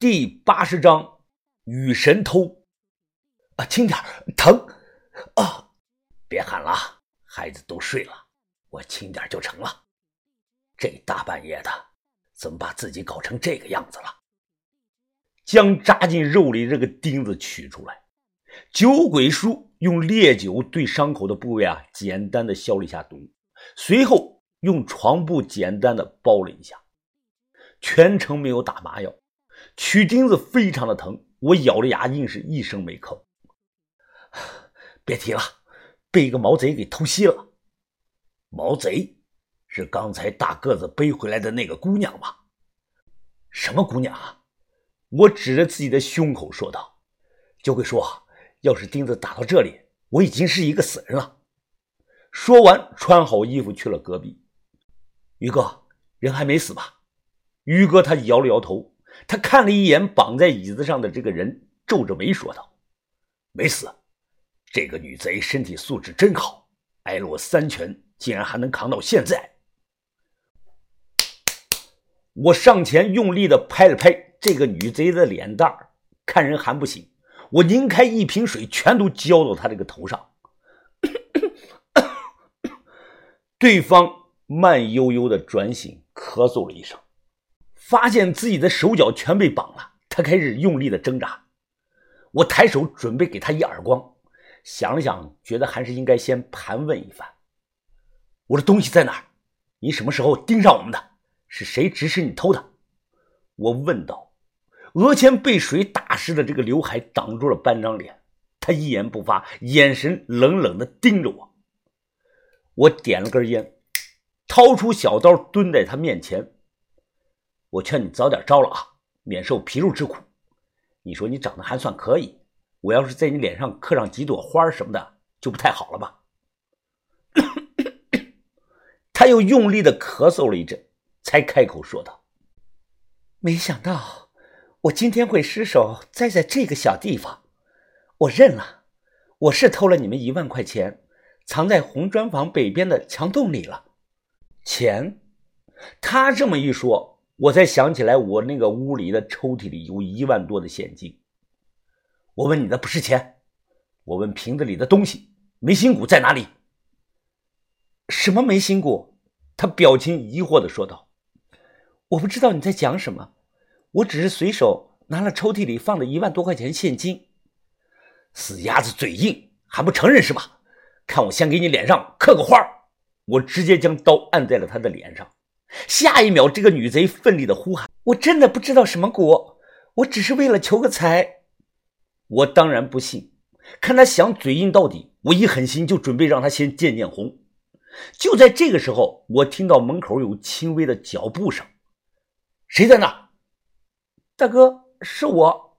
第八十章与神偷。啊，轻点疼！啊，别喊了，孩子都睡了，我轻点就成了。这大半夜的，怎么把自己搞成这个样子了？将扎进肉里这个钉子取出来，酒鬼叔用烈酒对伤口的部位啊，简单的消了一下毒，随后用床布简单的包了一下，全程没有打麻药。取钉子非常的疼，我咬着牙，硬是一声没吭。别提了，被一个毛贼给偷袭了。毛贼是刚才大个子背回来的那个姑娘吧？什么姑娘啊？我指着自己的胸口说道。酒鬼说：“要是钉子打到这里，我已经是一个死人了。”说完，穿好衣服去了隔壁。于哥，人还没死吧？于哥他摇了摇头。他看了一眼绑在椅子上的这个人，皱着眉说道：“没死，这个女贼身体素质真好，挨了我三拳，竟然还能扛到现在。”我上前用力的拍了拍这个女贼的脸蛋儿，看人还不行，我拧开一瓶水，全都浇到她这个头上。对方慢悠悠的转醒，咳嗽了一声。发现自己的手脚全被绑了，他开始用力的挣扎。我抬手准备给他一耳光，想了想，觉得还是应该先盘问一番：“我的东西在哪儿？你什么时候盯上我们的？是谁指使你偷的？”我问道。额前被水打湿的这个刘海挡住了半张脸，他一言不发，眼神冷冷的盯着我。我点了根烟，掏出小刀，蹲在他面前。我劝你早点招了啊，免受皮肉之苦。你说你长得还算可以，我要是在你脸上刻上几朵花什么的，就不太好了吧？他又用力的咳嗽了一阵，才开口说道：“没想到我今天会失手栽在这个小地方，我认了，我是偷了你们一万块钱，藏在红砖房北边的墙洞里了。钱，他这么一说。”我才想起来，我那个屋里的抽屉里有一万多的现金。我问你的不是钱，我问瓶子里的东西，眉心骨在哪里？什么眉心骨？他表情疑惑的说道：“我不知道你在讲什么，我只是随手拿了抽屉里放的一万多块钱现金。”死鸭子嘴硬，还不承认是吧？看我先给你脸上刻个花我直接将刀按在了他的脸上。下一秒，这个女贼奋力的呼喊：“我真的不知道什么蛊，我只是为了求个财。”我当然不信，看他想嘴硬到底，我一狠心就准备让他先见见红。就在这个时候，我听到门口有轻微的脚步声，谁在那？大哥，是我。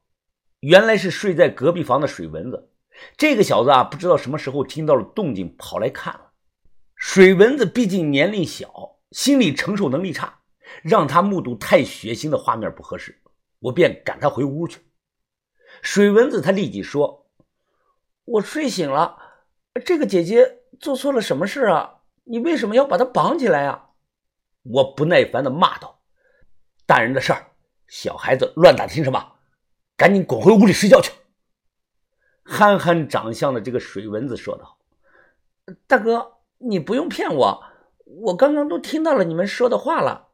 原来是睡在隔壁房的水蚊子。这个小子啊，不知道什么时候听到了动静，跑来看了。水蚊子毕竟年龄小。心理承受能力差，让他目睹太血腥的画面不合适，我便赶他回屋去。水蚊子他立即说：“我睡醒了，这个姐姐做错了什么事啊？你为什么要把她绑起来啊？”我不耐烦的骂道：“大人的事儿，小孩子乱打听什么？赶紧滚回屋里睡觉去。”憨憨长相的这个水蚊子说道：“大哥，你不用骗我。”我刚刚都听到了你们说的话了，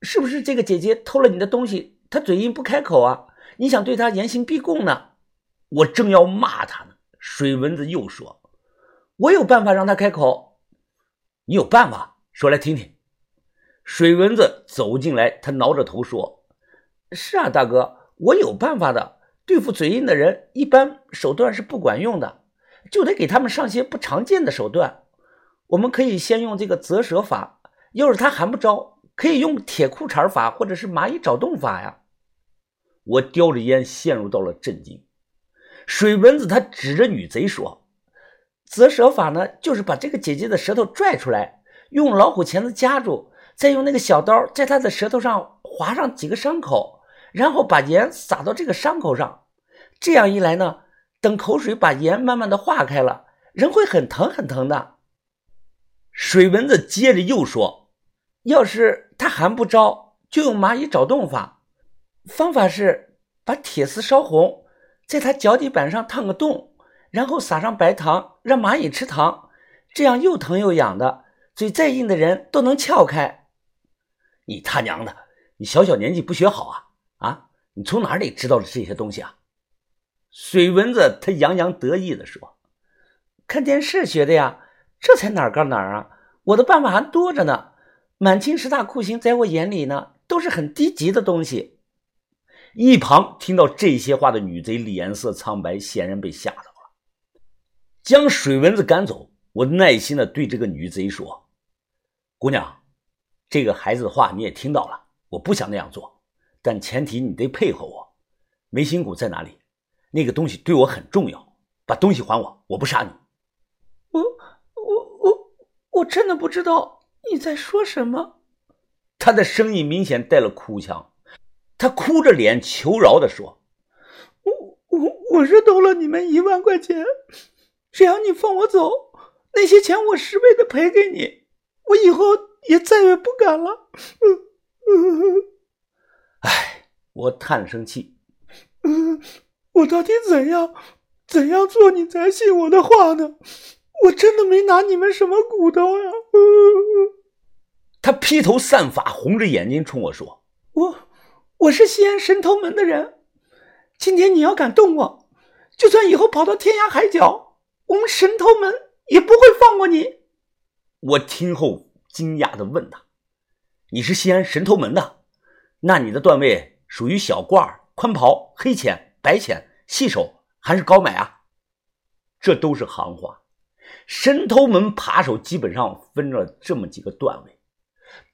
是不是这个姐姐偷了你的东西？她嘴硬不开口啊？你想对她严刑逼供呢？我正要骂她呢，水蚊子又说：“我有办法让她开口。”你有办法？说来听听。水蚊子走进来，他挠着头说：“是啊，大哥，我有办法的。对付嘴硬的人，一般手段是不管用的，就得给他们上些不常见的手段。”我们可以先用这个择舌法，要是他还不招，可以用铁裤衩法或者是蚂蚁找洞法呀。我叼着烟，陷入到了震惊。水蚊子他指着女贼说：“择舌法呢，就是把这个姐姐的舌头拽出来，用老虎钳子夹住，再用那个小刀在她的舌头上划上几个伤口，然后把盐撒到这个伤口上。这样一来呢，等口水把盐慢慢的化开了，人会很疼很疼的。”水蚊子接着又说：“要是他还不招，就用蚂蚁找洞法。方法是把铁丝烧红，在他脚底板上烫个洞，然后撒上白糖，让蚂蚁吃糖，这样又疼又痒的，嘴再硬的人都能撬开。你他娘的，你小小年纪不学好啊啊！你从哪里知道的这些东西啊？水蚊子他洋洋得意地说：“看电视学的呀，这才哪儿跟哪儿啊！我的办法还多着呢。满清十大酷刑在我眼里呢，都是很低级的东西。”一旁听到这些话的女贼脸色苍白，显然被吓到了。将水蚊子赶走，我耐心的对这个女贼说：“姑娘，这个孩子的话你也听到了，我不想那样做，但前提你得配合我。眉心骨在哪里？那个东西对我很重要，把东西还我，我不杀你。”我我我真的不知道你在说什么。他的声音明显带了哭腔。他哭着脸求饶的说：“我我我是偷了你们一万块钱，只要你放我走，那些钱我十倍的赔给你，我以后也再也不敢了。”嗯哎，我叹了声气：“嗯，我到底怎样怎样做你才信我的话呢？我真的没拿你们什么骨头呀！”他披头散发，红着眼睛冲我说：“我。”我是西安神偷门的人，今天你要敢动我，就算以后跑到天涯海角，我们神偷门也不会放过你。我听后惊讶的问他：“你是西安神偷门的？那你的段位属于小褂、宽袍、黑浅、白浅、细手还是高买啊？”这都是行话。神偷门扒手基本上分了这么几个段位。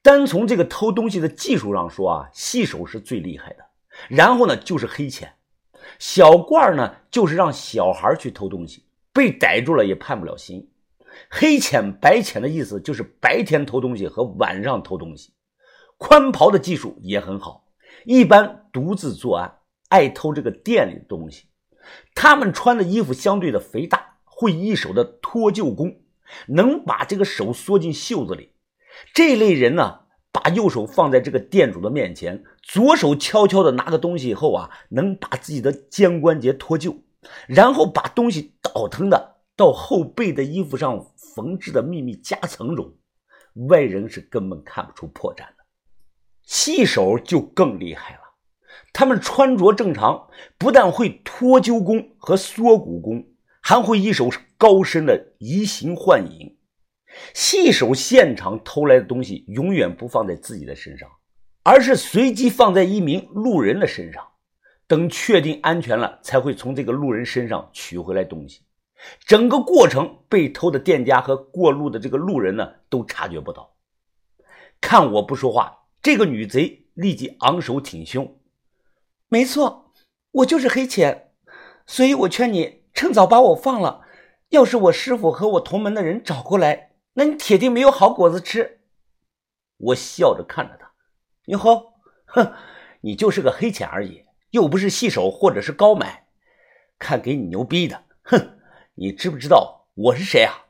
单从这个偷东西的技术上说啊，细手是最厉害的。然后呢，就是黑钱，小罐呢，就是让小孩去偷东西，被逮住了也判不了刑。黑钱、白钱的意思就是白天偷东西和晚上偷东西。宽袍的技术也很好，一般独自作案，爱偷这个店里的东西。他们穿的衣服相对的肥大，会一手的脱臼功，能把这个手缩进袖子里。这类人呢，把右手放在这个店主的面前，左手悄悄的拿个东西以后啊，能把自己的肩关节脱臼，然后把东西倒腾的到后背的衣服上缝制的秘密夹层中，外人是根本看不出破绽的。细手就更厉害了，他们穿着正常，不但会脱臼功和缩骨功，还会一手高深的移形换影。细手现场偷来的东西，永远不放在自己的身上，而是随机放在一名路人的身上。等确定安全了，才会从这个路人身上取回来东西。整个过程，被偷的店家和过路的这个路人呢，都察觉不到。看我不说话，这个女贼立即昂首挺胸：“没错，我就是黑钱，所以我劝你趁早把我放了。要是我师傅和我同门的人找过来。”那你铁定没有好果子吃。我笑着看着他，哟呵，哼，你就是个黑钱而已，又不是细手或者是高买，看给你牛逼的，哼，你知不知道我是谁啊？